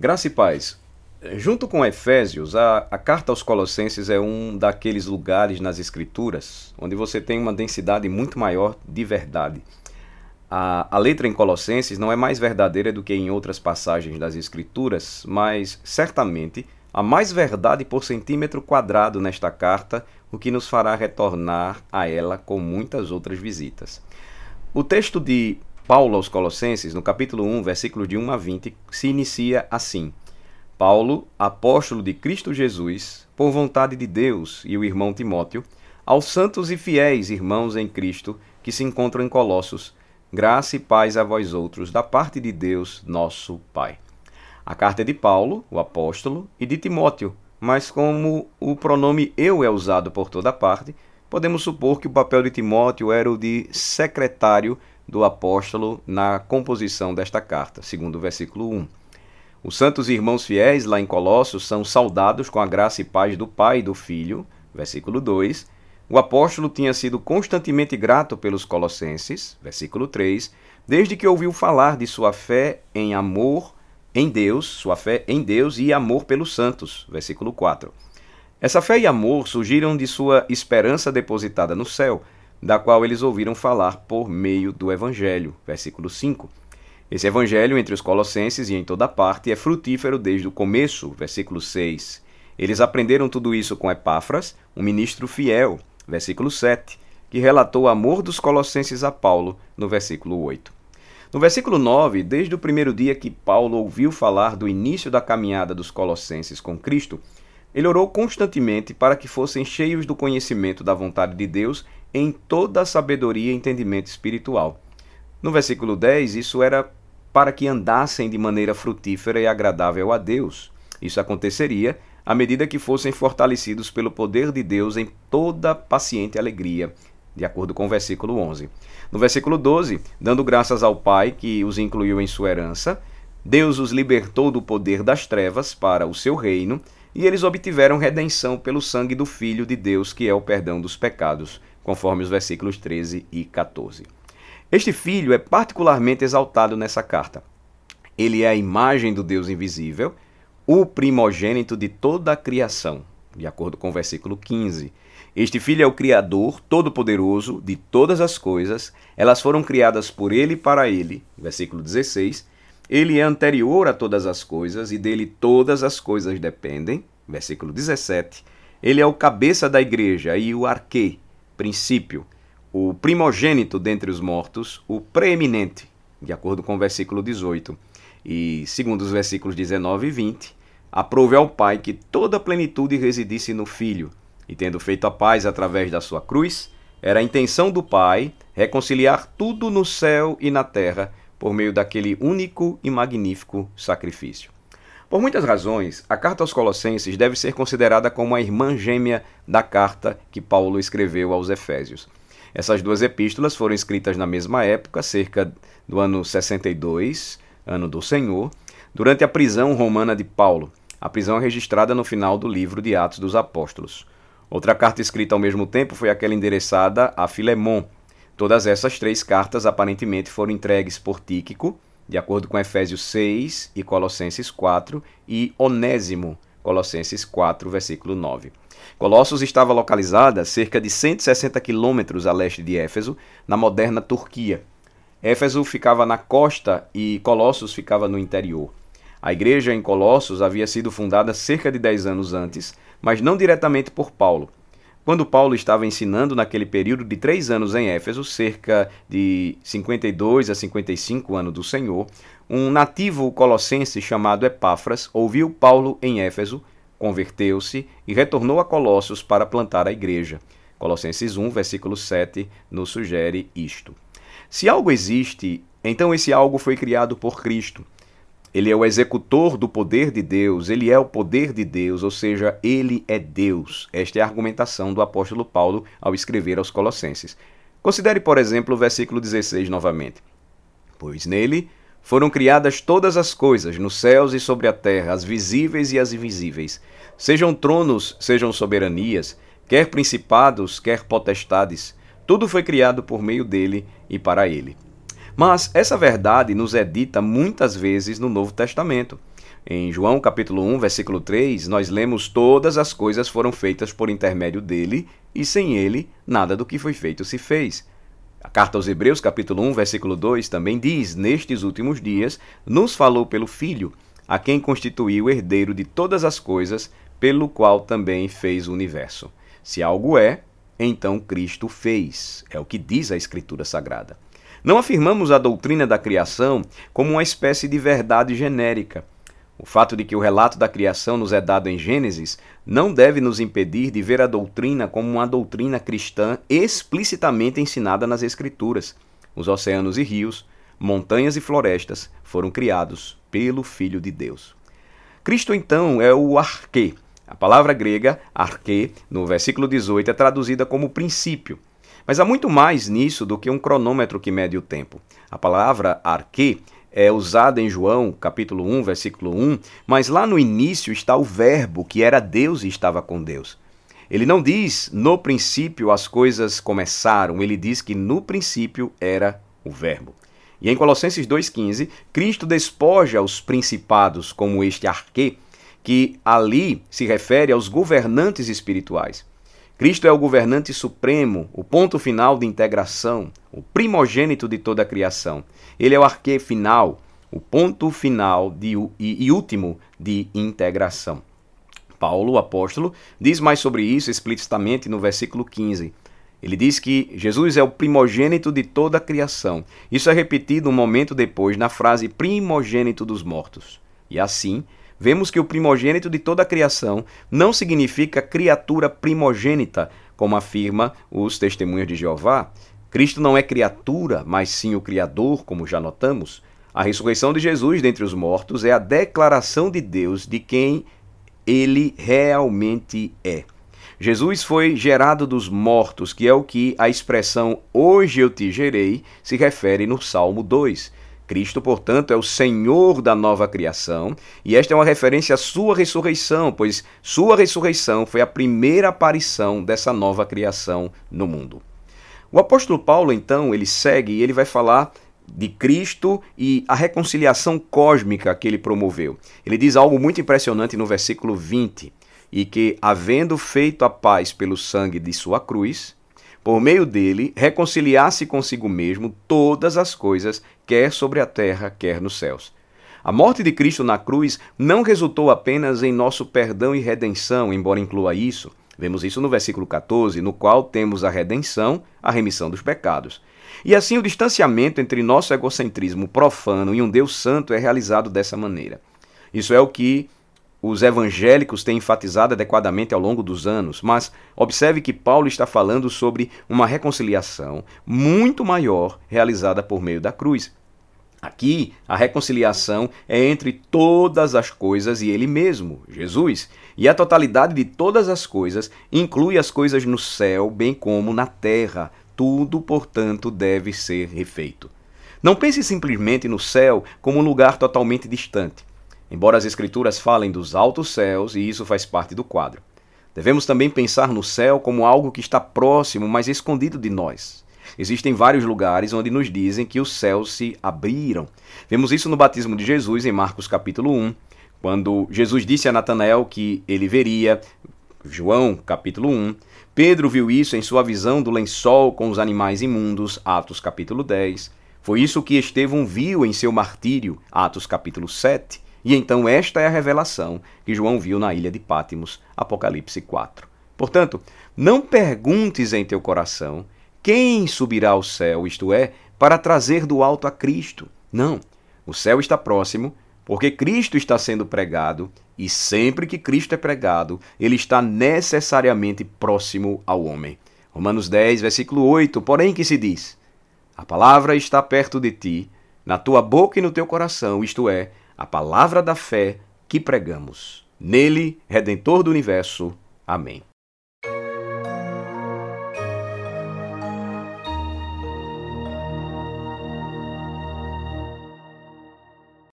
Graça e paz. Junto com Efésios, a, a, carta aos Colossenses é um daqueles lugares nas Escrituras onde você tem uma densidade muito maior de verdade. A, a letra em Colossenses não é mais verdadeira do que em outras passagens das Escrituras, mas certamente há mais verdade por centímetro quadrado nesta carta, o que nos fará retornar a ela com muitas outras visitas. O texto de Paulo aos Colossenses, no capítulo 1, versículos de 1 a 20, se inicia assim. Paulo, apóstolo de Cristo Jesus, por vontade de Deus, e o irmão Timóteo, aos santos e fiéis irmãos em Cristo que se encontram em Colossos, graça e paz a vós outros, da parte de Deus, nosso Pai. A carta é de Paulo, o apóstolo, e de Timóteo, mas como o pronome eu é usado por toda parte, podemos supor que o papel de Timóteo era o de secretário do apóstolo na composição desta carta, segundo o versículo 1. Os santos irmãos fiéis lá em Colossos são saudados com a graça e paz do Pai e do Filho. Versículo 2. O apóstolo tinha sido constantemente grato pelos colossenses. Versículo 3. Desde que ouviu falar de sua fé em amor em Deus, sua fé em Deus e amor pelos santos. Versículo 4. Essa fé e amor surgiram de sua esperança depositada no céu, da qual eles ouviram falar por meio do Evangelho. Versículo 5. Esse evangelho entre os colossenses e em toda parte é frutífero desde o começo, versículo 6. Eles aprenderam tudo isso com Epáfras, um ministro fiel, versículo 7, que relatou o amor dos colossenses a Paulo, no versículo 8. No versículo 9, desde o primeiro dia que Paulo ouviu falar do início da caminhada dos colossenses com Cristo, ele orou constantemente para que fossem cheios do conhecimento da vontade de Deus em toda a sabedoria e entendimento espiritual. No versículo 10, isso era para que andassem de maneira frutífera e agradável a Deus. Isso aconteceria à medida que fossem fortalecidos pelo poder de Deus em toda paciente alegria, de acordo com o versículo 11. No versículo 12, dando graças ao Pai que os incluiu em sua herança, Deus os libertou do poder das trevas para o seu reino, e eles obtiveram redenção pelo sangue do Filho de Deus, que é o perdão dos pecados, conforme os versículos 13 e 14. Este filho é particularmente exaltado nessa carta. Ele é a imagem do Deus invisível, o primogênito de toda a criação, de acordo com o versículo 15. Este filho é o Criador todo-poderoso de todas as coisas, elas foram criadas por ele e para ele, versículo 16. Ele é anterior a todas as coisas e dele todas as coisas dependem, versículo 17. Ele é o cabeça da igreja e o arquê, princípio o primogênito dentre os mortos, o preeminente, de acordo com o versículo 18. E, segundo os versículos 19 e 20, aprove ao Pai que toda a plenitude residisse no Filho, e tendo feito a paz através da sua cruz, era a intenção do Pai reconciliar tudo no céu e na terra por meio daquele único e magnífico sacrifício. Por muitas razões, a carta aos Colossenses deve ser considerada como a irmã gêmea da carta que Paulo escreveu aos Efésios. Essas duas epístolas foram escritas na mesma época, cerca do ano 62, ano do Senhor, durante a prisão romana de Paulo. A prisão é registrada no final do livro de Atos dos Apóstolos. Outra carta escrita ao mesmo tempo foi aquela endereçada a Filemon. Todas essas três cartas aparentemente foram entregues por Tíquico, de acordo com Efésios 6 e Colossenses 4, e Onésimo, Colossenses 4, versículo 9. Colossos estava localizada cerca de 160 quilômetros a leste de Éfeso, na moderna Turquia. Éfeso ficava na costa e Colossos ficava no interior. A igreja em Colossos havia sido fundada cerca de 10 anos antes, mas não diretamente por Paulo. Quando Paulo estava ensinando naquele período de três anos em Éfeso, cerca de 52 a 55 anos do Senhor, um nativo colossense chamado Epáfras ouviu Paulo em Éfeso converteu-se e retornou a Colossos para plantar a igreja. Colossenses 1, versículo 7, nos sugere isto. Se algo existe, então esse algo foi criado por Cristo. Ele é o executor do poder de Deus, ele é o poder de Deus, ou seja, ele é Deus. Esta é a argumentação do apóstolo Paulo ao escrever aos Colossenses. Considere, por exemplo, o versículo 16 novamente. Pois nele foram criadas todas as coisas, nos céus e sobre a terra, as visíveis e as invisíveis. Sejam tronos, sejam soberanias, quer principados, quer potestades, tudo foi criado por meio dele e para ele. Mas essa verdade nos é dita muitas vezes no Novo Testamento. em João capítulo 1, versículo 3, nós lemos todas as coisas foram feitas por intermédio dele, e sem ele nada do que foi feito se fez. A carta aos Hebreus, capítulo 1, versículo 2, também diz: Nestes últimos dias nos falou pelo Filho, a quem constituiu herdeiro de todas as coisas, pelo qual também fez o universo. Se algo é, então Cristo fez. É o que diz a Escritura Sagrada. Não afirmamos a doutrina da criação como uma espécie de verdade genérica. O fato de que o relato da criação nos é dado em Gênesis não deve nos impedir de ver a doutrina como uma doutrina cristã explicitamente ensinada nas Escrituras. Os oceanos e rios, montanhas e florestas foram criados pelo Filho de Deus. Cristo, então, é o arquê. A palavra grega arquê, no versículo 18, é traduzida como princípio. Mas há muito mais nisso do que um cronômetro que mede o tempo. A palavra arquê é usada em João, capítulo 1, versículo 1, mas lá no início está o verbo, que era Deus e estava com Deus. Ele não diz no princípio as coisas começaram, ele diz que no princípio era o verbo. E em Colossenses 2,15, Cristo despoja os principados, como este arquê, que ali se refere aos governantes espirituais. Cristo é o governante supremo, o ponto final de integração, o primogênito de toda a criação. Ele é o arquê final, o ponto final de, e, e último de integração. Paulo, o apóstolo, diz mais sobre isso explicitamente no versículo 15. Ele diz que Jesus é o primogênito de toda a criação. Isso é repetido um momento depois na frase primogênito dos mortos. E assim, vemos que o primogênito de toda a criação não significa criatura primogênita, como afirma os testemunhos de Jeová. Cristo não é criatura, mas sim o Criador, como já notamos. A ressurreição de Jesus dentre os mortos é a declaração de Deus de quem ele realmente é. Jesus foi gerado dos mortos, que é o que a expressão hoje eu te gerei se refere no Salmo 2. Cristo, portanto, é o Senhor da nova criação, e esta é uma referência à sua ressurreição, pois sua ressurreição foi a primeira aparição dessa nova criação no mundo. O apóstolo Paulo, então, ele segue e ele vai falar de Cristo e a reconciliação cósmica que ele promoveu. Ele diz algo muito impressionante no versículo 20, e que, havendo feito a paz pelo sangue de sua cruz, por meio dele, reconciliasse consigo mesmo todas as coisas, quer sobre a terra, quer nos céus. A morte de Cristo na cruz não resultou apenas em nosso perdão e redenção, embora inclua isso. Vemos isso no versículo 14, no qual temos a redenção, a remissão dos pecados. E assim o distanciamento entre nosso egocentrismo profano e um Deus santo é realizado dessa maneira. Isso é o que os evangélicos têm enfatizado adequadamente ao longo dos anos, mas observe que Paulo está falando sobre uma reconciliação muito maior realizada por meio da cruz. Aqui, a reconciliação é entre todas as coisas e Ele mesmo, Jesus. E a totalidade de todas as coisas inclui as coisas no céu, bem como na terra. Tudo, portanto, deve ser refeito. Não pense simplesmente no céu como um lugar totalmente distante. Embora as Escrituras falem dos altos céus, e isso faz parte do quadro. Devemos também pensar no céu como algo que está próximo, mas escondido de nós. Existem vários lugares onde nos dizem que os céus se abriram. Vemos isso no batismo de Jesus em Marcos capítulo 1, quando Jesus disse a Natanael que ele veria, João capítulo 1. Pedro viu isso em sua visão do lençol com os animais imundos, Atos capítulo 10. Foi isso que Estevão viu em seu martírio, Atos capítulo 7. E então esta é a revelação que João viu na ilha de Pátimos, Apocalipse 4. Portanto, não perguntes em teu coração quem subirá ao céu, isto é, para trazer do alto a Cristo. Não, o céu está próximo, porque Cristo está sendo pregado, e sempre que Cristo é pregado, ele está necessariamente próximo ao homem. Romanos 10, versículo 8, porém que se diz: A palavra está perto de ti, na tua boca e no teu coração, isto é, a palavra da fé que pregamos. Nele, Redentor do universo. Amém.